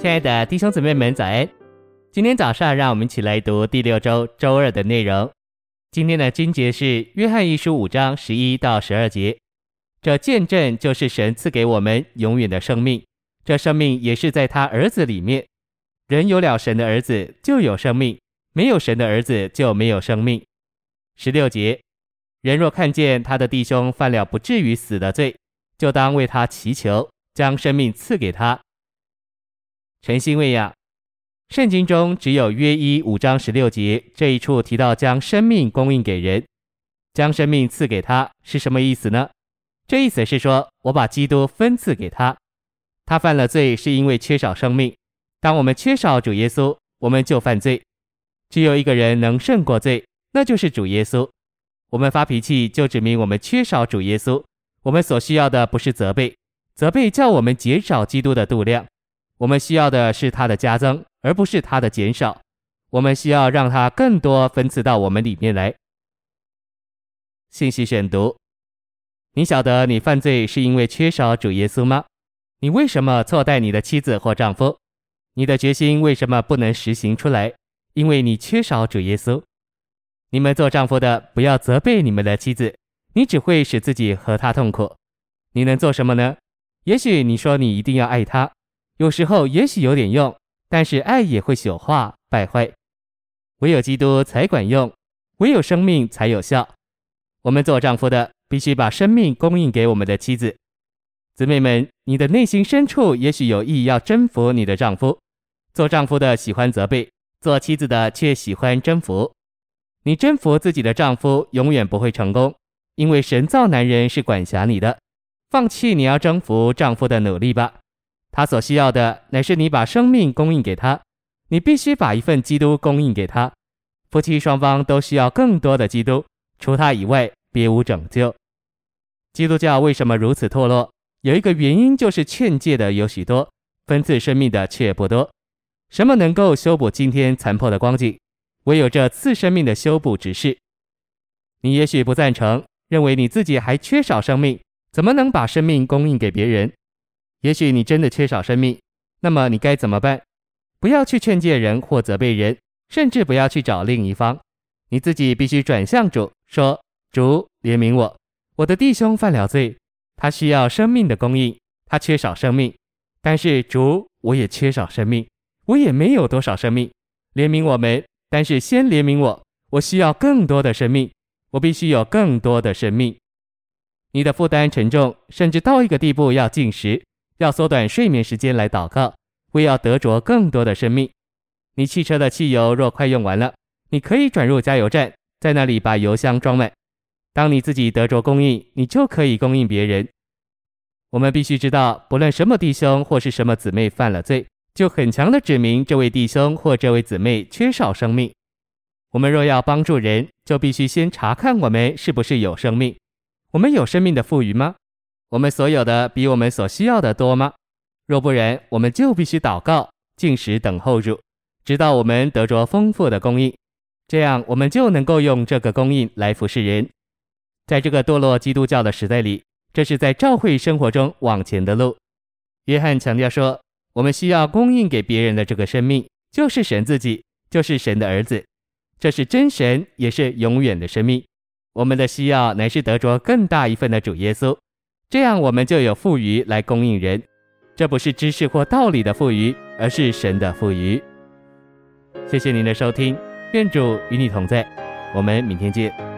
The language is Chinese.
亲爱的弟兄姊妹们，早安！今天早上，让我们一起来读第六周周二的内容。今天的经节是《约翰一书》五章十一到十二节。这见证就是神赐给我们永远的生命，这生命也是在他儿子里面。人有了神的儿子，就有生命；没有神的儿子，就没有生命。十六节，人若看见他的弟兄犯了不至于死的罪，就当为他祈求，将生命赐给他。诚心喂养，圣经中只有约一五章十六节这一处提到将生命供应给人，将生命赐给他是什么意思呢？这意思是说，我把基督分赐给他，他犯了罪是因为缺少生命。当我们缺少主耶稣，我们就犯罪。只有一个人能胜过罪，那就是主耶稣。我们发脾气就指明我们缺少主耶稣。我们所需要的不是责备，责备叫我们减少基督的度量。我们需要的是他的加增，而不是他的减少。我们需要让他更多分赐到我们里面来。信息选读：你晓得你犯罪是因为缺少主耶稣吗？你为什么错待你的妻子或丈夫？你的决心为什么不能实行出来？因为你缺少主耶稣。你们做丈夫的不要责备你们的妻子，你只会使自己和她痛苦。你能做什么呢？也许你说你一定要爱她。有时候也许有点用，但是爱也会朽化败坏。唯有基督才管用，唯有生命才有效。我们做丈夫的必须把生命供应给我们的妻子。姊妹们，你的内心深处也许有意要征服你的丈夫。做丈夫的喜欢责备，做妻子的却喜欢征服。你征服自己的丈夫永远不会成功，因为神造男人是管辖你的。放弃你要征服丈夫的努力吧。他所需要的乃是你把生命供应给他，你必须把一份基督供应给他。夫妻双方都需要更多的基督，除他以外别无拯救。基督教为什么如此堕落？有一个原因就是劝诫的有许多，分赐生命的却不多。什么能够修补今天残破的光景？唯有这赐生命的修补执事。你也许不赞成，认为你自己还缺少生命，怎么能把生命供应给别人？也许你真的缺少生命，那么你该怎么办？不要去劝诫人或责备人，甚至不要去找另一方。你自己必须转向主，说：“主怜悯我，我的弟兄犯了罪，他需要生命的供应，他缺少生命。但是主，我也缺少生命，我也没有多少生命，怜悯我们。但是先怜悯我，我需要更多的生命，我必须有更多的生命。你的负担沉重，甚至到一个地步要进食。”要缩短睡眠时间来祷告，为要得着更多的生命。你汽车的汽油若快用完了，你可以转入加油站，在那里把油箱装满。当你自己得着供应，你就可以供应别人。我们必须知道，不论什么弟兄或是什么姊妹犯了罪，就很强的指明这位弟兄或这位姊妹缺少生命。我们若要帮助人，就必须先查看我们是不是有生命。我们有生命的富余吗？我们所有的比我们所需要的多吗？若不然，我们就必须祷告、进食等候主，直到我们得着丰富的供应。这样，我们就能够用这个供应来服侍人。在这个堕落基督教的时代里，这是在教会生活中往前的路。约翰强调说，我们需要供应给别人的这个生命，就是神自己，就是神的儿子。这是真神，也是永远的生命。我们的需要乃是得着更大一份的主耶稣。这样，我们就有富余来供应人。这不是知识或道理的富余，而是神的富余。谢谢您的收听，愿主与你同在，我们明天见。